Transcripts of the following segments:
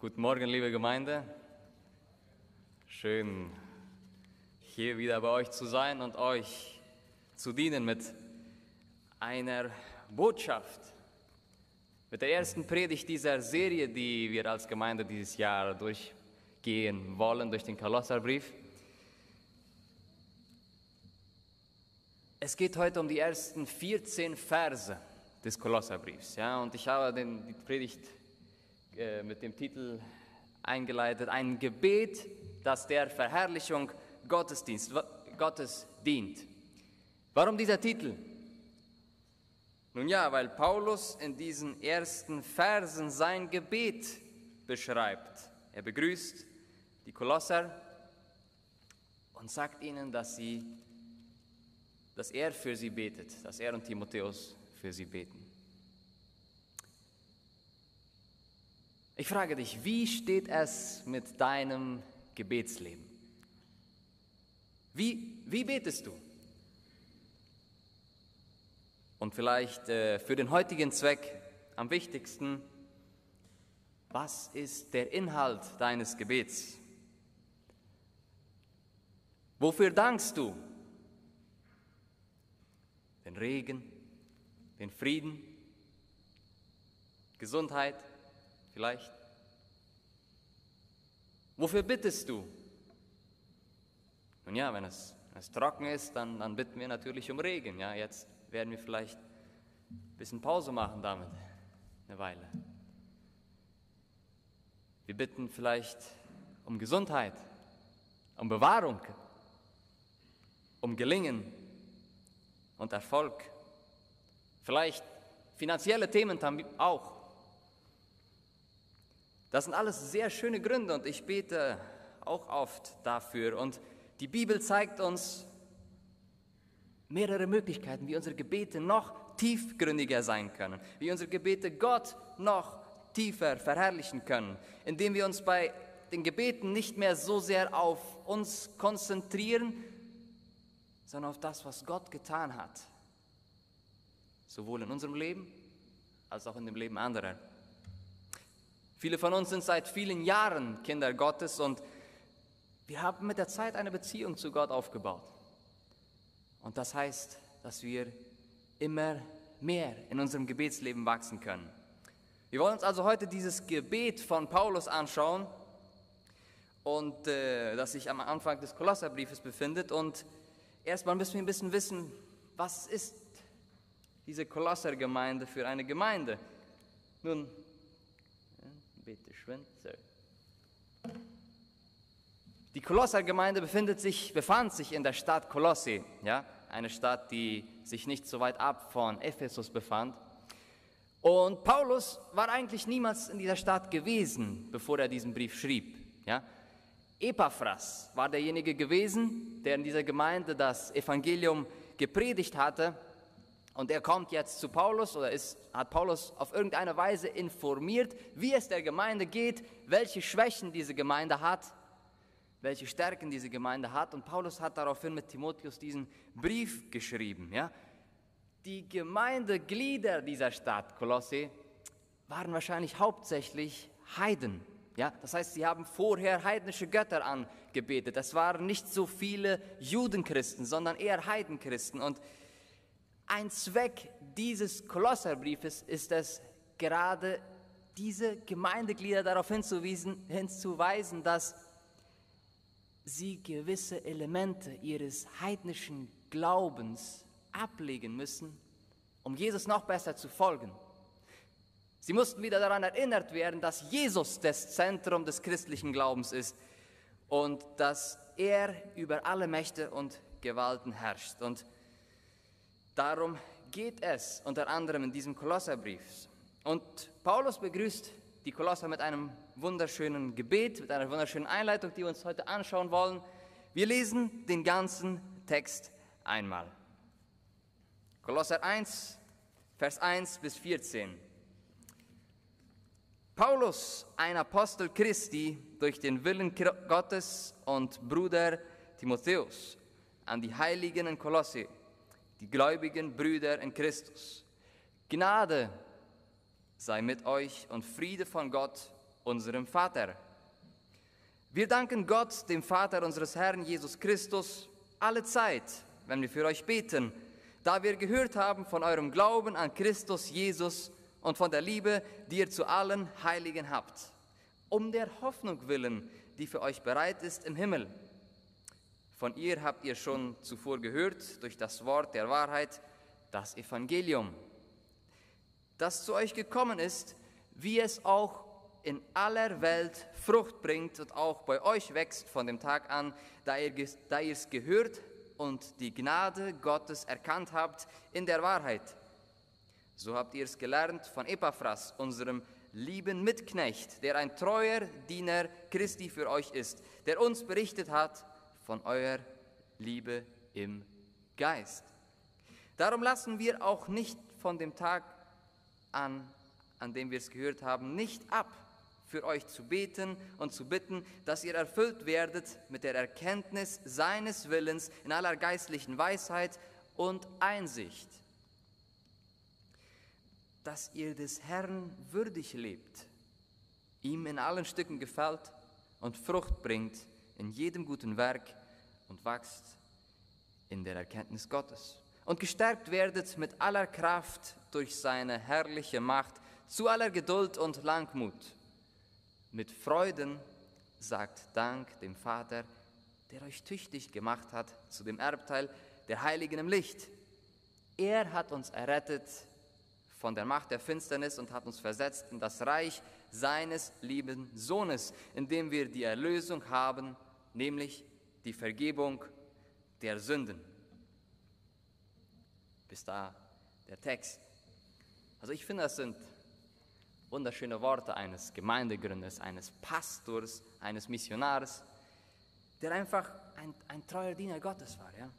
Guten Morgen, liebe Gemeinde. Schön, hier wieder bei euch zu sein und euch zu dienen mit einer Botschaft. Mit der ersten Predigt dieser Serie, die wir als Gemeinde dieses Jahr durchgehen wollen, durch den Kolosserbrief. Es geht heute um die ersten 14 Verse des Kolosserbriefs. Ja, und ich habe den, die Predigt äh, mit dem Titel eingeleitet, ein Gebet, das der Verherrlichung Gottesdienst, Gottes dient. Warum dieser Titel? Nun ja, weil Paulus in diesen ersten Versen sein Gebet beschreibt. Er begrüßt die Kolosser und sagt ihnen, dass, sie, dass er für sie betet, dass er und Timotheus für sie beten. Ich frage dich, wie steht es mit deinem Gebetsleben? Wie, wie betest du? Und vielleicht äh, für den heutigen Zweck am wichtigsten, was ist der Inhalt deines Gebets? Wofür dankst du? Den Regen, den Frieden, Gesundheit vielleicht? Wofür bittest du? Nun ja, wenn es, wenn es trocken ist, dann, dann bitten wir natürlich um Regen. Ja, jetzt werden wir vielleicht ein bisschen Pause machen damit, eine Weile. Wir bitten vielleicht um Gesundheit, um Bewahrung, um Gelingen und Erfolg. Vielleicht finanzielle Themen auch. Das sind alles sehr schöne Gründe und ich bete auch oft dafür. Und die Bibel zeigt uns mehrere Möglichkeiten, wie unsere Gebete noch tiefgründiger sein können, wie unsere Gebete Gott noch tiefer verherrlichen können, indem wir uns bei den Gebeten nicht mehr so sehr auf uns konzentrieren, sondern auf das, was Gott getan hat, sowohl in unserem Leben als auch in dem Leben anderer. Viele von uns sind seit vielen Jahren Kinder Gottes und wir haben mit der Zeit eine Beziehung zu Gott aufgebaut. Und das heißt, dass wir immer mehr in unserem Gebetsleben wachsen können. Wir wollen uns also heute dieses Gebet von Paulus anschauen und äh, das sich am Anfang des Kolosserbriefes befindet. Und erstmal müssen wir ein bisschen wissen, was ist diese Kolossergemeinde für eine Gemeinde? Nun, bitte so. Die Kolossergemeinde befindet sich, befand sich in der Stadt Kolosse, ja, eine Stadt, die sich nicht so weit ab von Ephesus befand. Und Paulus war eigentlich niemals in dieser Stadt gewesen, bevor er diesen Brief schrieb. Ja. Epaphras war derjenige gewesen, der in dieser Gemeinde das Evangelium gepredigt hatte. Und er kommt jetzt zu Paulus oder ist, hat Paulus auf irgendeine Weise informiert, wie es der Gemeinde geht, welche Schwächen diese Gemeinde hat welche Stärken diese Gemeinde hat. Und Paulus hat daraufhin mit Timotheus diesen Brief geschrieben. Ja? Die Gemeindeglieder dieser Stadt Kolosse waren wahrscheinlich hauptsächlich Heiden. Ja? Das heißt, sie haben vorher heidnische Götter angebetet. Es waren nicht so viele Judenchristen, sondern eher Heidenchristen. Und ein Zweck dieses Kolosserbriefes ist es, gerade diese Gemeindeglieder darauf hinzuweisen, hinzuweisen dass sie gewisse Elemente ihres heidnischen Glaubens ablegen müssen, um Jesus noch besser zu folgen. Sie mussten wieder daran erinnert werden, dass Jesus das Zentrum des christlichen Glaubens ist und dass er über alle Mächte und Gewalten herrscht. Und darum geht es unter anderem in diesem Kolosserbrief. Und Paulus begrüßt die Kolosser mit einem wunderschönen Gebet, mit einer wunderschönen Einleitung, die wir uns heute anschauen wollen. Wir lesen den ganzen Text einmal. Kolosser 1, Vers 1 bis 14. Paulus, ein Apostel Christi, durch den Willen Gottes und Bruder Timotheus, an die Heiligen in Kolosse, die gläubigen Brüder in Christus. Gnade sei mit euch und Friede von Gott, unserem Vater. Wir danken Gott, dem Vater unseres Herrn Jesus Christus, alle Zeit, wenn wir für euch beten, da wir gehört haben von eurem Glauben an Christus Jesus und von der Liebe, die ihr zu allen Heiligen habt, um der Hoffnung willen, die für euch bereit ist im Himmel. Von ihr habt ihr schon zuvor gehört durch das Wort der Wahrheit, das Evangelium, das zu euch gekommen ist, wie es auch in aller Welt Frucht bringt und auch bei euch wächst von dem Tag an, da ihr es gehört und die Gnade Gottes erkannt habt in der Wahrheit. So habt ihr es gelernt von Epaphras, unserem lieben Mitknecht, der ein treuer Diener Christi für euch ist, der uns berichtet hat von eurer Liebe im Geist. Darum lassen wir auch nicht von dem Tag an, an dem wir es gehört haben, nicht ab, für euch zu beten und zu bitten, dass ihr erfüllt werdet mit der Erkenntnis seines Willens in aller geistlichen Weisheit und Einsicht, dass ihr des Herrn würdig lebt, ihm in allen Stücken gefällt und Frucht bringt in jedem guten Werk und wächst in der Erkenntnis Gottes und gestärkt werdet mit aller Kraft durch seine herrliche Macht zu aller Geduld und Langmut mit Freuden sagt Dank dem Vater, der euch tüchtig gemacht hat zu dem Erbteil der Heiligen im Licht. Er hat uns errettet von der Macht der Finsternis und hat uns versetzt in das Reich seines lieben Sohnes, in dem wir die Erlösung haben, nämlich die Vergebung der Sünden. Bis da der Text. Also ich finde, das sind wunderschöne Worte eines Gemeindegründers, eines Pastors, eines Missionars, der einfach ein, ein treuer Diener Gottes war. Ja?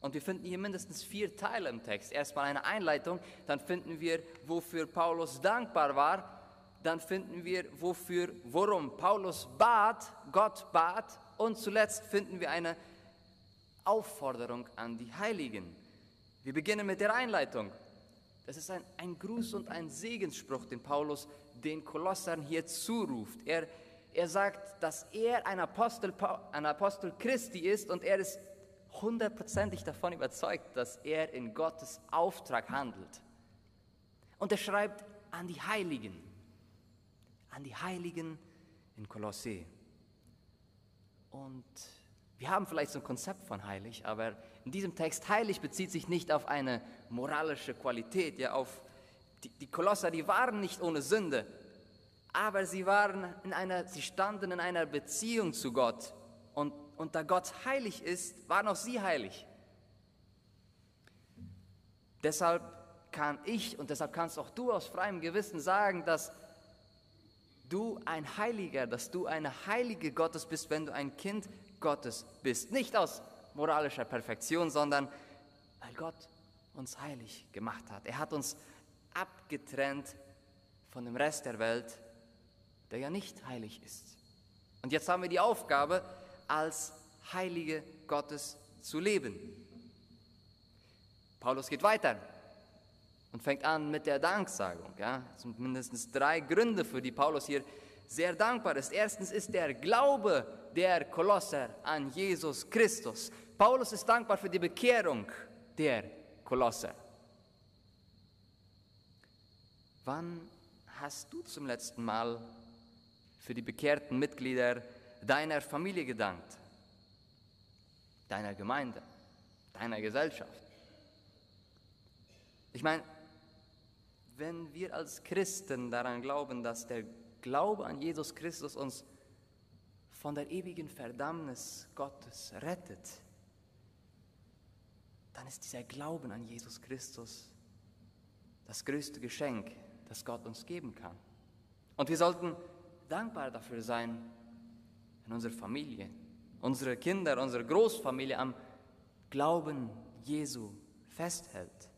Und wir finden hier mindestens vier Teile im Text. Erstmal eine Einleitung, dann finden wir, wofür Paulus dankbar war, dann finden wir, wofür, worum Paulus bat, Gott bat, und zuletzt finden wir eine Aufforderung an die Heiligen. Wir beginnen mit der Einleitung. Das ist ein, ein Gruß und ein Segensspruch, den Paulus den Kolossern hier zuruft. Er, er sagt, dass er ein Apostel, ein Apostel Christi ist und er ist hundertprozentig davon überzeugt, dass er in Gottes Auftrag handelt. Und er schreibt an die Heiligen, an die Heiligen in Kolosse. Und wir haben vielleicht so ein Konzept von heilig, aber in diesem Text heilig bezieht sich nicht auf eine moralische Qualität, ja, auf die, die Kolosser, die waren nicht ohne Sünde, aber sie waren in einer, sie standen in einer Beziehung zu Gott und, und da Gott heilig ist, waren auch sie heilig. Deshalb kann ich und deshalb kannst auch du aus freiem Gewissen sagen, dass du ein Heiliger, dass du eine Heilige Gottes bist, wenn du ein Kind Gottes bist. Nicht aus moralischer Perfektion, sondern weil Gott uns heilig gemacht hat. Er hat uns abgetrennt von dem Rest der Welt, der ja nicht heilig ist. Und jetzt haben wir die Aufgabe, als Heilige Gottes zu leben. Paulus geht weiter und fängt an mit der Danksagung. Ja? Es sind mindestens drei Gründe, für die Paulus hier sehr dankbar ist. Erstens ist der Glaube der Kolosser an Jesus Christus. Paulus ist dankbar für die Bekehrung der Kolosser. Wann hast du zum letzten Mal für die bekehrten Mitglieder deiner Familie gedankt, deiner Gemeinde, deiner Gesellschaft? Ich meine, wenn wir als Christen daran glauben, dass der Glaube an Jesus Christus uns von der ewigen Verdammnis Gottes rettet, dann ist dieser Glauben an Jesus Christus das größte Geschenk, das Gott uns geben kann. Und wir sollten dankbar dafür sein, wenn unsere Familie, unsere Kinder, unsere Großfamilie am Glauben Jesu festhält.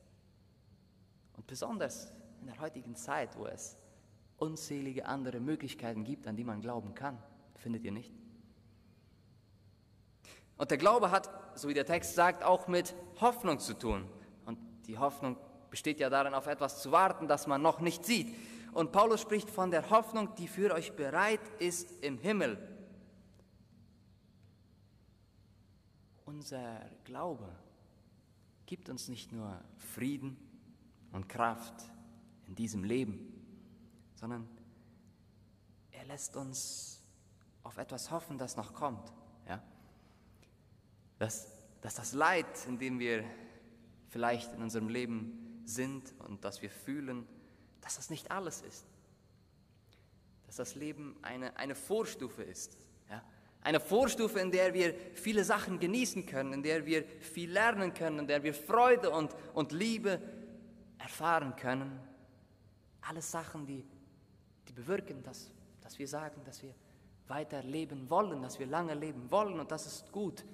Und besonders in der heutigen Zeit, wo es unzählige andere Möglichkeiten gibt, an die man glauben kann. Findet ihr nicht? Und der Glaube hat, so wie der Text sagt, auch mit Hoffnung zu tun. Und die Hoffnung besteht ja darin, auf etwas zu warten, das man noch nicht sieht. Und Paulus spricht von der Hoffnung, die für euch bereit ist im Himmel. Unser Glaube gibt uns nicht nur Frieden und Kraft in diesem Leben, sondern er lässt uns auf etwas hoffen, das noch kommt. Ja? Dass, dass das Leid, in dem wir vielleicht in unserem Leben sind und das wir fühlen, dass das nicht alles ist. Dass das Leben eine, eine Vorstufe ist. Ja? Eine Vorstufe, in der wir viele Sachen genießen können, in der wir viel lernen können, in der wir Freude und, und Liebe erfahren können. Alles Sachen, die, die bewirken, dass, dass wir sagen, dass wir weiter leben wollen, dass wir lange leben wollen und das ist gut.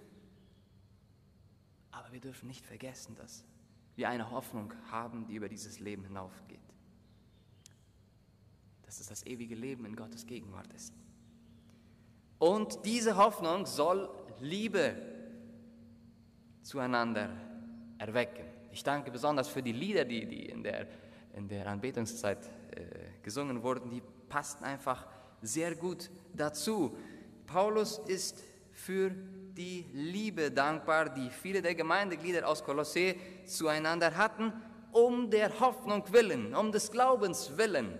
Aber wir dürfen nicht vergessen, dass wir eine Hoffnung haben, die über dieses Leben hinaufgeht. Dass es das ewige Leben in Gottes Gegenwart ist. Und diese Hoffnung soll Liebe zueinander erwecken. Ich danke besonders für die Lieder, die, die in, der, in der Anbetungszeit äh, gesungen wurden. Die passten einfach sehr gut dazu. Paulus ist für die Liebe dankbar, die viele der Gemeindeglieder aus Kolossä zueinander hatten, um der Hoffnung willen, um des Glaubens willen.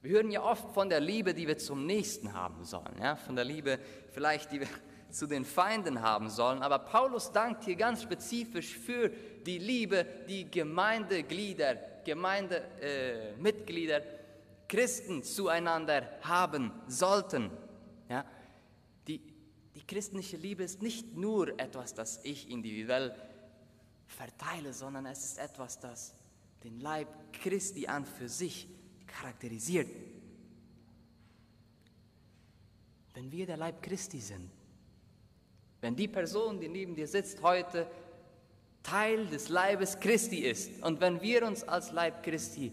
Wir hören ja oft von der Liebe, die wir zum Nächsten haben sollen, ja? von der Liebe vielleicht, die wir zu den Feinden haben sollen. Aber Paulus dankt hier ganz spezifisch für die Liebe, die Gemeindeglieder, Gemeindemitglieder, äh, Christen zueinander haben sollten. Ja? Die, die christliche Liebe ist nicht nur etwas, das ich individuell verteile, sondern es ist etwas, das den Leib Christi an für sich charakterisiert. Wenn wir der Leib Christi sind, wenn die Person, die neben dir sitzt, heute Teil des Leibes Christi ist und wenn wir uns als Leib Christi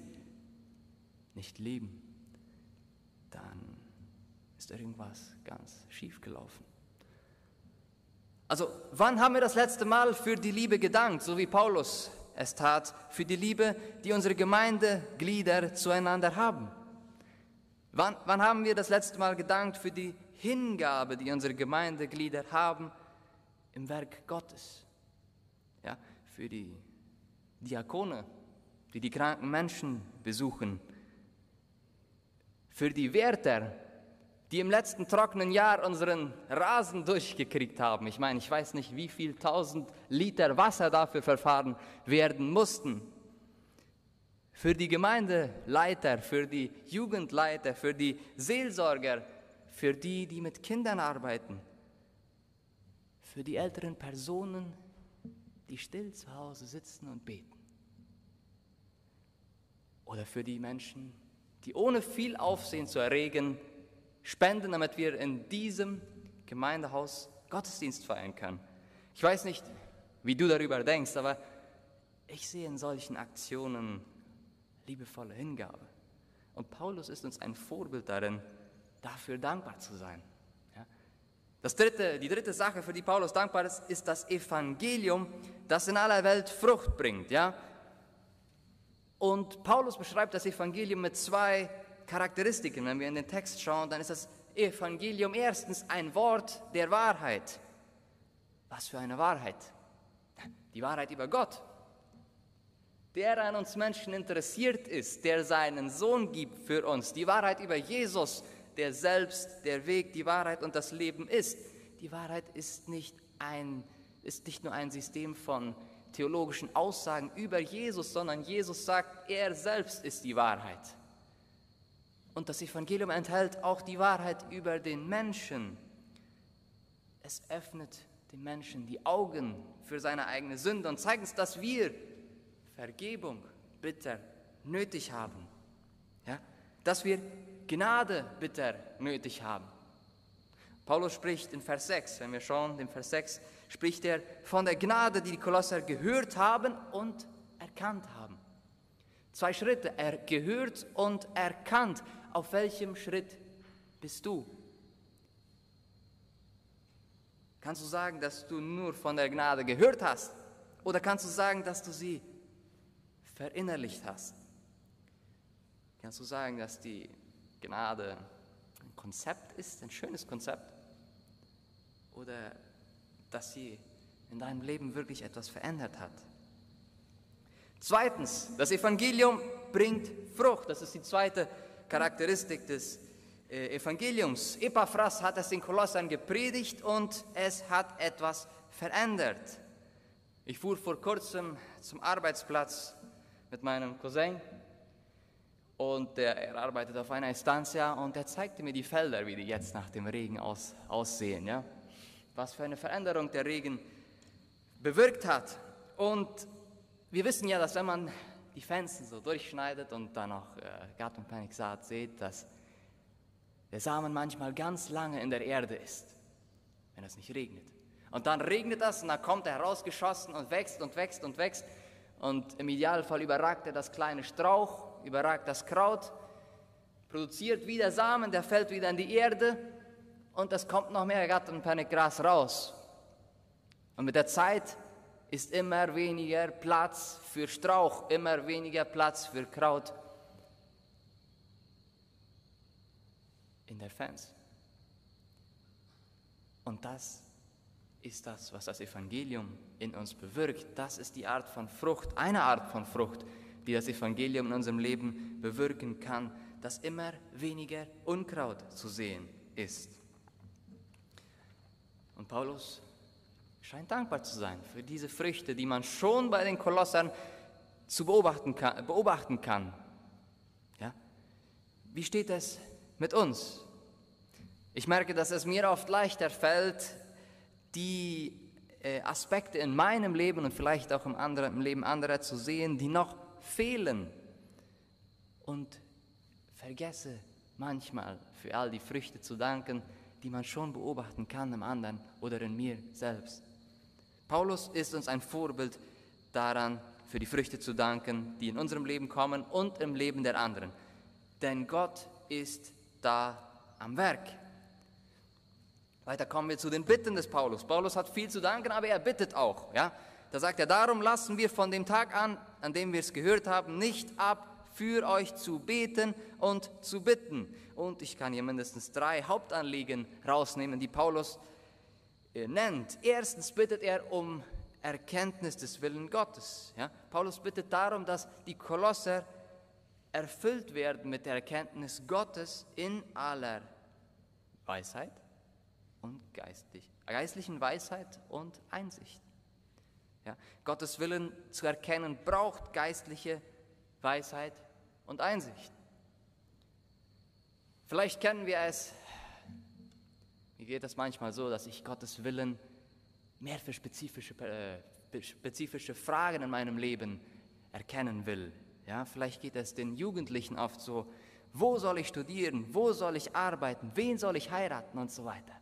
nicht lieben, dann ist irgendwas ganz schief gelaufen. Also, wann haben wir das letzte Mal für die Liebe gedankt, so wie Paulus es tat, für die Liebe, die unsere Gemeindeglieder zueinander haben? Wann, wann haben wir das letzte Mal gedankt für die Hingabe, die unsere Gemeindeglieder haben im Werk Gottes? Ja, für die Diakone, die die kranken Menschen besuchen, für die Wärter, die im letzten trockenen Jahr unseren Rasen durchgekriegt haben. Ich meine, ich weiß nicht, wie viel tausend Liter Wasser dafür verfahren werden mussten. Für die Gemeindeleiter, für die Jugendleiter, für die Seelsorger, für die, die mit Kindern arbeiten, für die älteren Personen, die still zu Hause sitzen und beten. Oder für die Menschen, die ohne viel Aufsehen zu erregen spenden, damit wir in diesem Gemeindehaus Gottesdienst feiern können. Ich weiß nicht, wie du darüber denkst, aber ich sehe in solchen Aktionen liebevolle Hingabe. Und Paulus ist uns ein Vorbild darin, dafür dankbar zu sein. Das dritte, die dritte Sache, für die Paulus dankbar ist, ist das Evangelium, das in aller Welt Frucht bringt. Ja? Und Paulus beschreibt das Evangelium mit zwei Charakteristiken. Wenn wir in den Text schauen, dann ist das Evangelium erstens ein Wort der Wahrheit. Was für eine Wahrheit? Die Wahrheit über Gott. Der an uns Menschen interessiert ist, der seinen Sohn gibt für uns. Die Wahrheit über Jesus, der selbst der Weg, die Wahrheit und das Leben ist. Die Wahrheit ist nicht, ein, ist nicht nur ein System von theologischen Aussagen über Jesus, sondern Jesus sagt, er selbst ist die Wahrheit. Und das Evangelium enthält auch die Wahrheit über den Menschen. Es öffnet den Menschen die Augen für seine eigene Sünde und zeigt uns, dass wir Vergebung bitter nötig haben. Ja? Dass wir Gnade bitter nötig haben. Paulus spricht in Vers 6, wenn wir schauen, in Vers 6 spricht er von der Gnade, die die Kolosser gehört haben und erkannt haben. Zwei Schritte, er gehört und erkannt. Auf welchem Schritt bist du? Kannst du sagen, dass du nur von der Gnade gehört hast? Oder kannst du sagen, dass du sie verinnerlicht hast? Kannst du sagen, dass die Gnade ein Konzept ist, ein schönes Konzept? Oder dass sie in deinem Leben wirklich etwas verändert hat? Zweitens, das Evangelium bringt Frucht. Das ist die zweite Charakteristik des äh, Evangeliums. Epaphras hat es in Kolossern gepredigt und es hat etwas verändert. Ich fuhr vor kurzem zum Arbeitsplatz mit meinem Cousin und er arbeitet auf einer Estancia und er zeigte mir die Felder, wie die jetzt nach dem Regen aus, aussehen. Ja? Was für eine Veränderung der Regen bewirkt hat. Und wir wissen ja, dass wenn man die Fenster so durchschneidet und dann noch äh, Gartenpaniksaat sieht, dass der Samen manchmal ganz lange in der Erde ist, wenn es nicht regnet. Und dann regnet das und dann kommt er herausgeschossen und wächst und wächst und wächst. Und im Idealfall überragt er das kleine Strauch, überragt das Kraut, produziert wieder Samen, der fällt wieder in die Erde und es kommt noch mehr Gartenpanikgras raus. Und mit der Zeit ist immer weniger Platz für Strauch, immer weniger Platz für Kraut in der Fans. Und das ist das, was das Evangelium in uns bewirkt. Das ist die Art von Frucht, eine Art von Frucht, die das Evangelium in unserem Leben bewirken kann, dass immer weniger Unkraut zu sehen ist. Und Paulus scheint dankbar zu sein für diese Früchte, die man schon bei den Kolossern zu beobachten kann. Beobachten kann. Ja? Wie steht es mit uns? Ich merke, dass es mir oft leichter fällt, die äh, Aspekte in meinem Leben und vielleicht auch im, anderen, im Leben anderer zu sehen, die noch fehlen. Und vergesse manchmal für all die Früchte zu danken, die man schon beobachten kann im anderen oder in mir selbst. Paulus ist uns ein Vorbild daran, für die Früchte zu danken, die in unserem Leben kommen und im Leben der anderen. Denn Gott ist da am Werk. Weiter kommen wir zu den Bitten des Paulus. Paulus hat viel zu danken, aber er bittet auch. Ja? Da sagt er, darum lassen wir von dem Tag an, an dem wir es gehört haben, nicht ab, für euch zu beten und zu bitten. Und ich kann hier mindestens drei Hauptanliegen rausnehmen, die Paulus äh, nennt. Erstens bittet er um Erkenntnis des Willen Gottes. Ja? Paulus bittet darum, dass die Kolosser erfüllt werden mit der Erkenntnis Gottes in aller Weisheit und geistlich, geistlichen Weisheit und Einsicht. Ja? Gottes Willen zu erkennen braucht geistliche Weisheit und Einsicht. Vielleicht kennen wir es mir geht es manchmal so, dass ich Gottes Willen mehr für spezifische, äh, spezifische Fragen in meinem Leben erkennen will. Ja, vielleicht geht es den Jugendlichen oft so, wo soll ich studieren, wo soll ich arbeiten, wen soll ich heiraten und so weiter.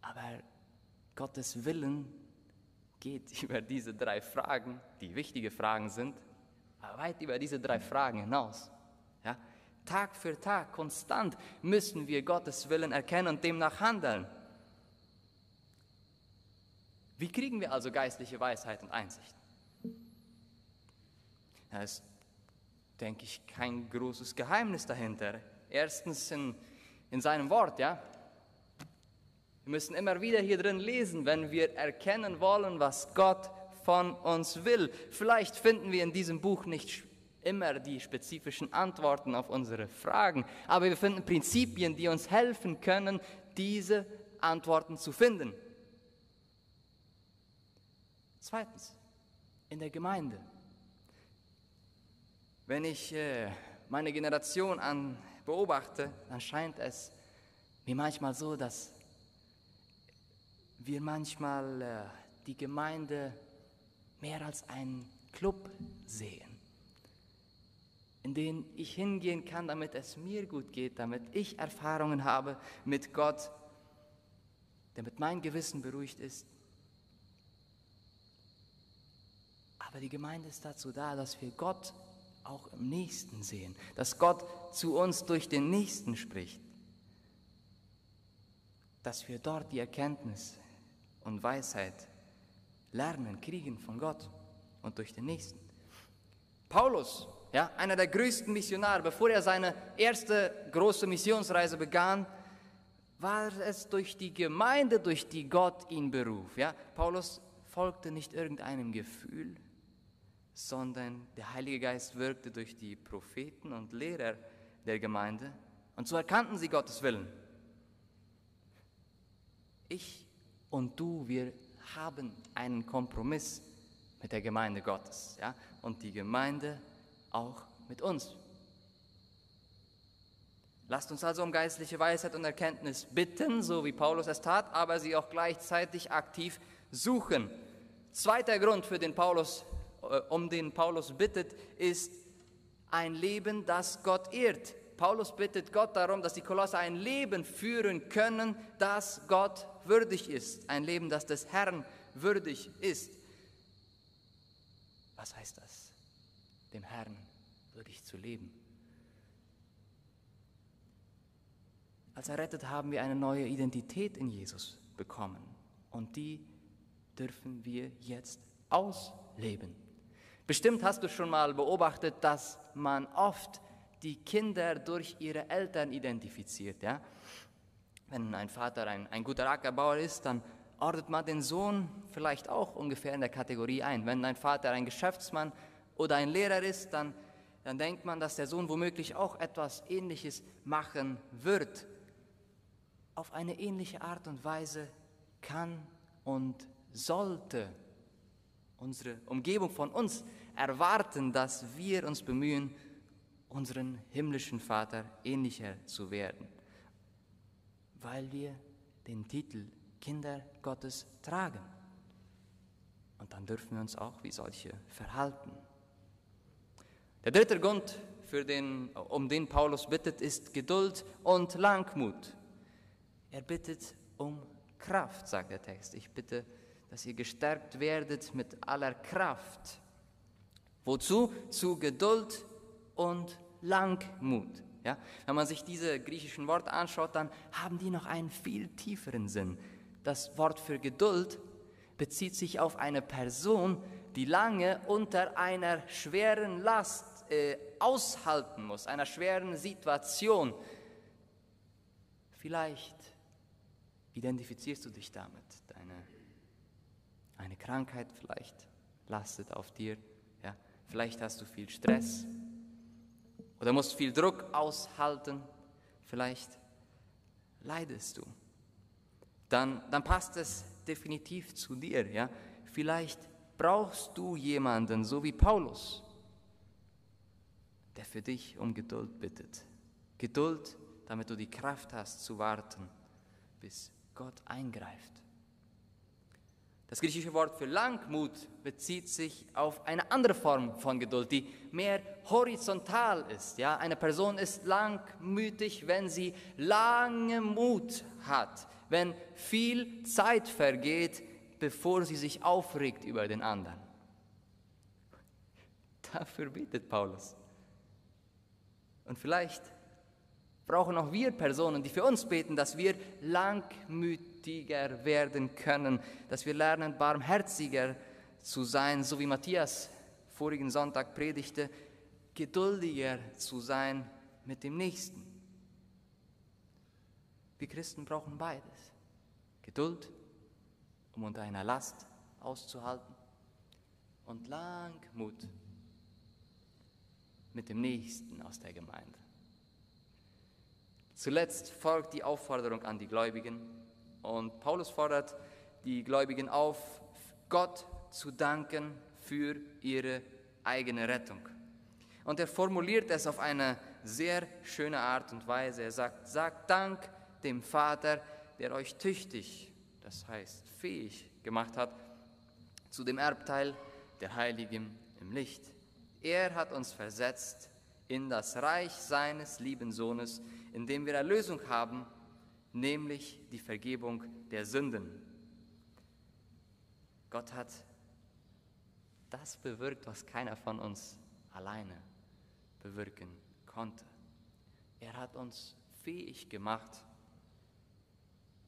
Aber Gottes Willen geht über diese drei Fragen, die wichtige Fragen sind, weit über diese drei Fragen hinaus. Ja? Tag für Tag, konstant müssen wir Gottes Willen erkennen und demnach handeln. Wie kriegen wir also geistliche Weisheit und Einsicht? Da ist, denke ich, kein großes Geheimnis dahinter. Erstens in, in seinem Wort, ja. Wir müssen immer wieder hier drin lesen, wenn wir erkennen wollen, was Gott von uns will. Vielleicht finden wir in diesem Buch nicht immer die spezifischen Antworten auf unsere Fragen, aber wir finden Prinzipien, die uns helfen können, diese Antworten zu finden. Zweitens, in der Gemeinde. Wenn ich äh, meine Generation an beobachte, dann scheint es mir manchmal so, dass wir manchmal äh, die Gemeinde mehr als einen Club sehen in denen ich hingehen kann, damit es mir gut geht, damit ich Erfahrungen habe mit Gott, damit mein Gewissen beruhigt ist. Aber die Gemeinde ist dazu da, dass wir Gott auch im Nächsten sehen, dass Gott zu uns durch den Nächsten spricht, dass wir dort die Erkenntnis und Weisheit lernen, kriegen von Gott und durch den Nächsten. Paulus ja, einer der größten Missionare, bevor er seine erste große Missionsreise begann, war es durch die Gemeinde, durch die Gott ihn beruf. Ja? Paulus folgte nicht irgendeinem Gefühl, sondern der Heilige Geist wirkte durch die Propheten und Lehrer der Gemeinde und so erkannten sie Gottes Willen. Ich und du, wir haben einen Kompromiss mit der Gemeinde Gottes ja? und die Gemeinde auch mit uns. Lasst uns also um geistliche Weisheit und Erkenntnis bitten, so wie Paulus es tat, aber sie auch gleichzeitig aktiv suchen. Zweiter Grund, für den Paulus, äh, um den Paulus bittet, ist ein Leben, das Gott ehrt. Paulus bittet Gott darum, dass die Kolosse ein Leben führen können, das Gott würdig ist. Ein Leben, das des Herrn würdig ist. Was heißt das? Dem Herrn würdig zu leben. Als Errettet haben wir eine neue Identität in Jesus bekommen und die dürfen wir jetzt ausleben. Bestimmt hast du schon mal beobachtet, dass man oft die Kinder durch ihre Eltern identifiziert. Ja? Wenn ein Vater ein, ein guter Ackerbauer ist, dann ordnet man den Sohn vielleicht auch ungefähr in der Kategorie ein. Wenn ein Vater ein Geschäftsmann oder ein Lehrer ist, dann, dann denkt man, dass der Sohn womöglich auch etwas Ähnliches machen wird. Auf eine ähnliche Art und Weise kann und sollte unsere Umgebung von uns erwarten, dass wir uns bemühen, unseren himmlischen Vater ähnlicher zu werden, weil wir den Titel Kinder Gottes tragen. Und dann dürfen wir uns auch wie solche verhalten. Der dritte Grund, den, um den Paulus bittet, ist Geduld und Langmut. Er bittet um Kraft, sagt der Text. Ich bitte, dass ihr gestärkt werdet mit aller Kraft. Wozu? Zu Geduld und Langmut. Ja? Wenn man sich diese griechischen Worte anschaut, dann haben die noch einen viel tieferen Sinn. Das Wort für Geduld bezieht sich auf eine Person, die lange unter einer schweren Last äh, aushalten muss, einer schweren Situation. Vielleicht identifizierst du dich damit. Deine, eine Krankheit vielleicht lastet auf dir. Ja? Vielleicht hast du viel Stress oder musst viel Druck aushalten. Vielleicht leidest du. Dann, dann passt es definitiv zu dir. Ja? Vielleicht brauchst du jemanden, so wie Paulus, der für dich um Geduld bittet. Geduld, damit du die Kraft hast zu warten, bis Gott eingreift. Das griechische Wort für Langmut bezieht sich auf eine andere Form von Geduld, die mehr horizontal ist. Ja, eine Person ist langmütig, wenn sie lange Mut hat, wenn viel Zeit vergeht, bevor sie sich aufregt über den anderen. Dafür bittet Paulus. Und vielleicht brauchen auch wir Personen, die für uns beten, dass wir langmütiger werden können, dass wir lernen, barmherziger zu sein, so wie Matthias vorigen Sonntag predigte, geduldiger zu sein mit dem Nächsten. Wir Christen brauchen beides. Geduld, um unter einer Last auszuhalten und Langmut mit dem Nächsten aus der Gemeinde. Zuletzt folgt die Aufforderung an die Gläubigen und Paulus fordert die Gläubigen auf, Gott zu danken für ihre eigene Rettung. Und er formuliert es auf eine sehr schöne Art und Weise. Er sagt, sagt Dank dem Vater, der euch tüchtig, das heißt fähig gemacht hat, zu dem Erbteil der Heiligen im Licht. Er hat uns versetzt in das Reich seines lieben Sohnes, in dem wir Erlösung haben, nämlich die Vergebung der Sünden. Gott hat das bewirkt, was keiner von uns alleine bewirken konnte. Er hat uns fähig gemacht,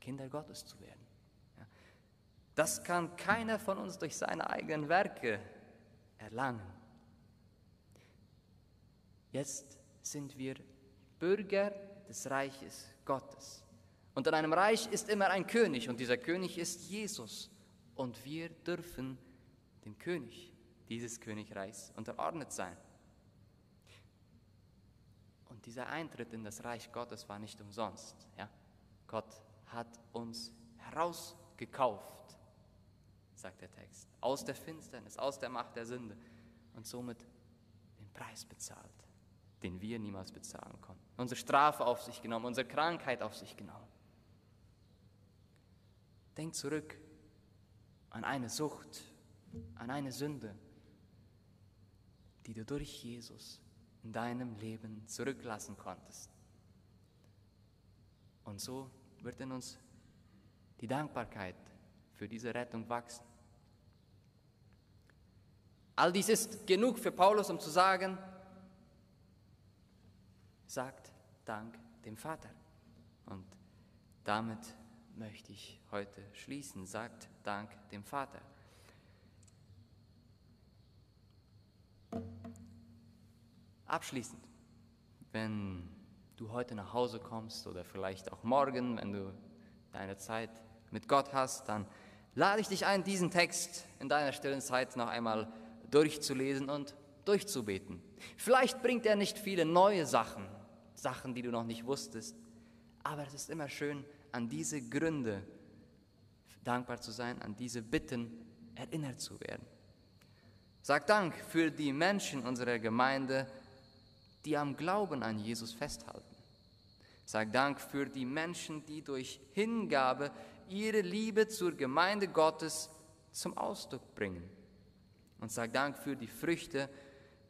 Kinder Gottes zu werden. Das kann keiner von uns durch seine eigenen Werke erlangen. Jetzt sind wir Bürger des Reiches Gottes. Und in einem Reich ist immer ein König und dieser König ist Jesus. Und wir dürfen dem König dieses Königreichs unterordnet sein. Und dieser Eintritt in das Reich Gottes war nicht umsonst. Ja? Gott hat uns herausgekauft, sagt der Text, aus der Finsternis, aus der Macht der Sünde und somit den Preis bezahlt, den wir niemals bezahlen konnten. Unsere Strafe auf sich genommen, unsere Krankheit auf sich genommen. Denk zurück an eine Sucht, an eine Sünde, die du durch Jesus in deinem Leben zurücklassen konntest. Und so wird in uns die Dankbarkeit für diese Rettung wachsen. All dies ist genug für Paulus, um zu sagen, sagt Dank dem Vater. Und damit möchte ich heute schließen, sagt Dank dem Vater. Abschließend, wenn du heute nach Hause kommst oder vielleicht auch morgen, wenn du deine Zeit mit Gott hast, dann lade ich dich ein, diesen Text in deiner stillen Zeit noch einmal durchzulesen und durchzubeten. Vielleicht bringt er nicht viele neue Sachen, Sachen, die du noch nicht wusstest, aber es ist immer schön, an diese Gründe dankbar zu sein, an diese Bitten erinnert zu werden. Sag Dank für die Menschen unserer Gemeinde, die am Glauben an Jesus festhalten. Sag Dank für die Menschen, die durch Hingabe ihre Liebe zur Gemeinde Gottes zum Ausdruck bringen. Und sag Dank für die Früchte,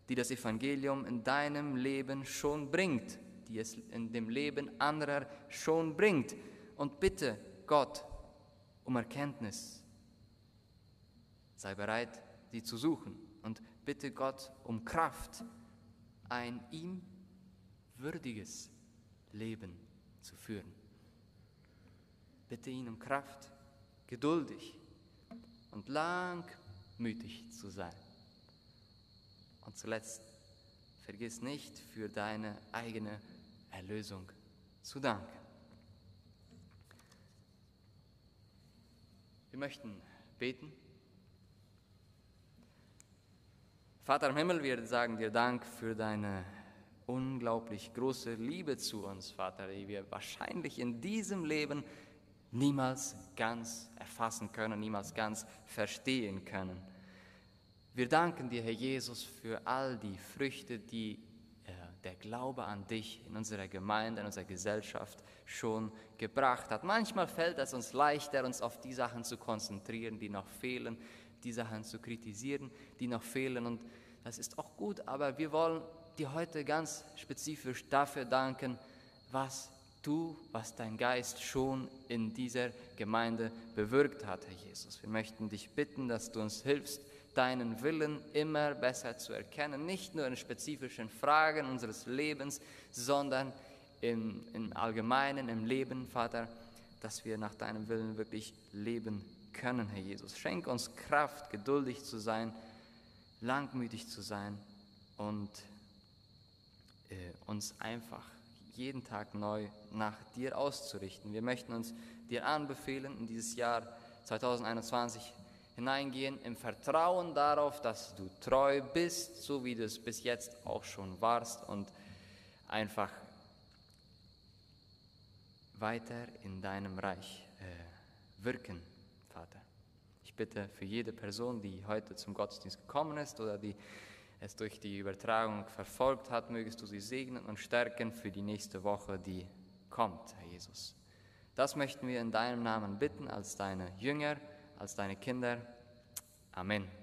die das Evangelium in deinem Leben schon bringt, die es in dem Leben anderer schon bringt. Und bitte Gott um Erkenntnis. Sei bereit, sie zu suchen. Und bitte Gott um Kraft, ein ihm würdiges Leben zu führen. Bitte ihn um Kraft, geduldig und langmütig zu sein. Und zuletzt, vergiss nicht, für deine eigene Erlösung zu danken. Wir möchten beten. Vater im Himmel, wir sagen dir Dank für deine unglaublich große Liebe zu uns, Vater, die wir wahrscheinlich in diesem Leben niemals ganz erfassen können, niemals ganz verstehen können. Wir danken dir, Herr Jesus, für all die Früchte, die der Glaube an dich in unserer Gemeinde, in unserer Gesellschaft schon gebracht hat. Manchmal fällt es uns leichter, uns auf die Sachen zu konzentrieren, die noch fehlen, die Sachen zu kritisieren, die noch fehlen. Und das ist auch gut, aber wir wollen dir heute ganz spezifisch dafür danken, was du, was dein Geist schon in dieser Gemeinde bewirkt hat, Herr Jesus. Wir möchten dich bitten, dass du uns hilfst, deinen Willen immer besser zu erkennen, nicht nur in spezifischen Fragen unseres Lebens, sondern im, im Allgemeinen, im Leben, Vater, dass wir nach deinem Willen wirklich leben können, Herr Jesus. Schenk uns Kraft, geduldig zu sein, langmütig zu sein und äh, uns einfach jeden Tag neu nach dir auszurichten. Wir möchten uns dir anbefehlen, in dieses Jahr 2021 hineingehen, im Vertrauen darauf, dass du treu bist, so wie du es bis jetzt auch schon warst und einfach weiter in deinem Reich äh, wirken, Vater. Ich bitte für jede Person, die heute zum Gottesdienst gekommen ist oder die es durch die Übertragung verfolgt hat, mögest du sie segnen und stärken für die nächste Woche, die kommt, Herr Jesus. Das möchten wir in deinem Namen bitten, als deine Jünger, als deine Kinder. Amen.